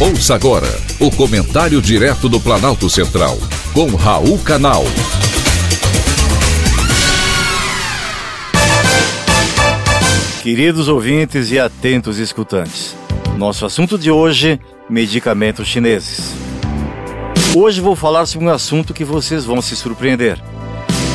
Ouça agora o comentário direto do Planalto Central, com Raul Canal. Queridos ouvintes e atentos escutantes, nosso assunto de hoje: medicamentos chineses. Hoje vou falar sobre um assunto que vocês vão se surpreender.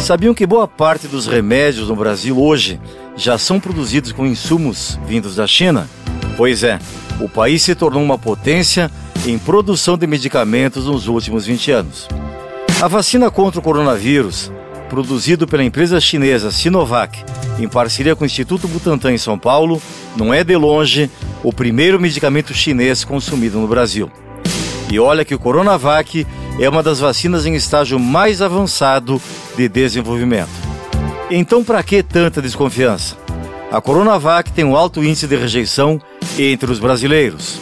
Sabiam que boa parte dos remédios no Brasil hoje já são produzidos com insumos vindos da China? Pois é, o país se tornou uma potência em produção de medicamentos nos últimos 20 anos. A vacina contra o coronavírus, produzido pela empresa chinesa Sinovac, em parceria com o Instituto Butantan em São Paulo, não é de longe o primeiro medicamento chinês consumido no Brasil. E olha que o Coronavac é uma das vacinas em estágio mais avançado de desenvolvimento. Então, para que tanta desconfiança? A Coronavac tem um alto índice de rejeição entre os brasileiros.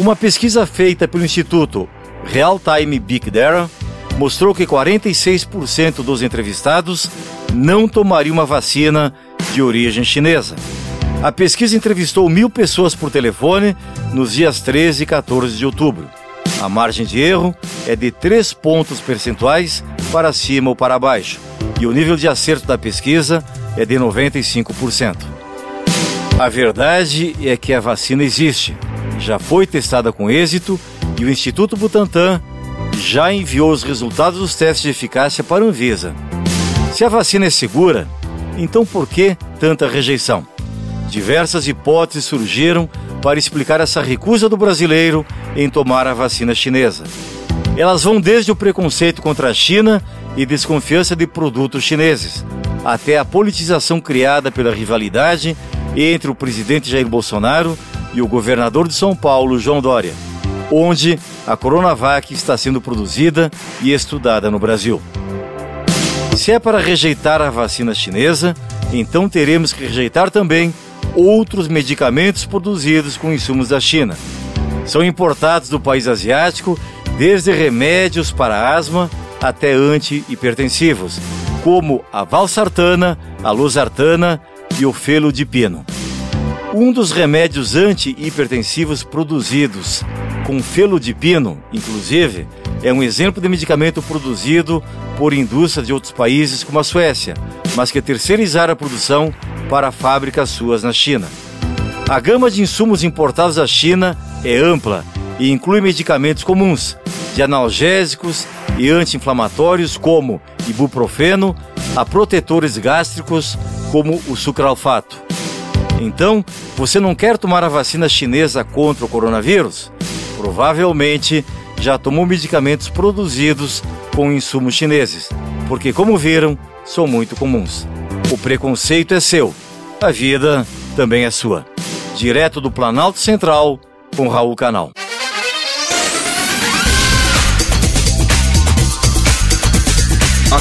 Uma pesquisa feita pelo Instituto Real Time Big Data mostrou que 46% dos entrevistados não tomariam uma vacina de origem chinesa. A pesquisa entrevistou mil pessoas por telefone nos dias 13 e 14 de outubro. A margem de erro é de 3 pontos percentuais para cima ou para baixo, e o nível de acerto da pesquisa é de 95%. A verdade é que a vacina existe, já foi testada com êxito e o Instituto Butantan já enviou os resultados dos testes de eficácia para a Anvisa. Se a vacina é segura, então por que tanta rejeição? Diversas hipóteses surgiram para explicar essa recusa do brasileiro em tomar a vacina chinesa. Elas vão desde o preconceito contra a China e desconfiança de produtos chineses, até a politização criada pela rivalidade entre o presidente Jair Bolsonaro e o governador de São Paulo, João Dória, onde a Coronavac está sendo produzida e estudada no Brasil. Se é para rejeitar a vacina chinesa, então teremos que rejeitar também outros medicamentos produzidos com insumos da China. São importados do país asiático desde remédios para asma até antihipertensivos, como a valsartana, a losartana e o felodipino. Um dos remédios antihipertensivos produzidos com felodipino, inclusive, é um exemplo de medicamento produzido por indústrias de outros países como a Suécia, mas que terceirizaram a produção para fábricas suas na China. A gama de insumos importados da China é ampla e inclui medicamentos comuns, de analgésicos e anti-inflamatórios como ibuprofeno, a protetores gástricos como o sucralfato. Então, você não quer tomar a vacina chinesa contra o coronavírus? Provavelmente já tomou medicamentos produzidos com insumos chineses, porque, como viram, são muito comuns. O preconceito é seu, a vida também é sua. Direto do Planalto Central, com Raul Canal.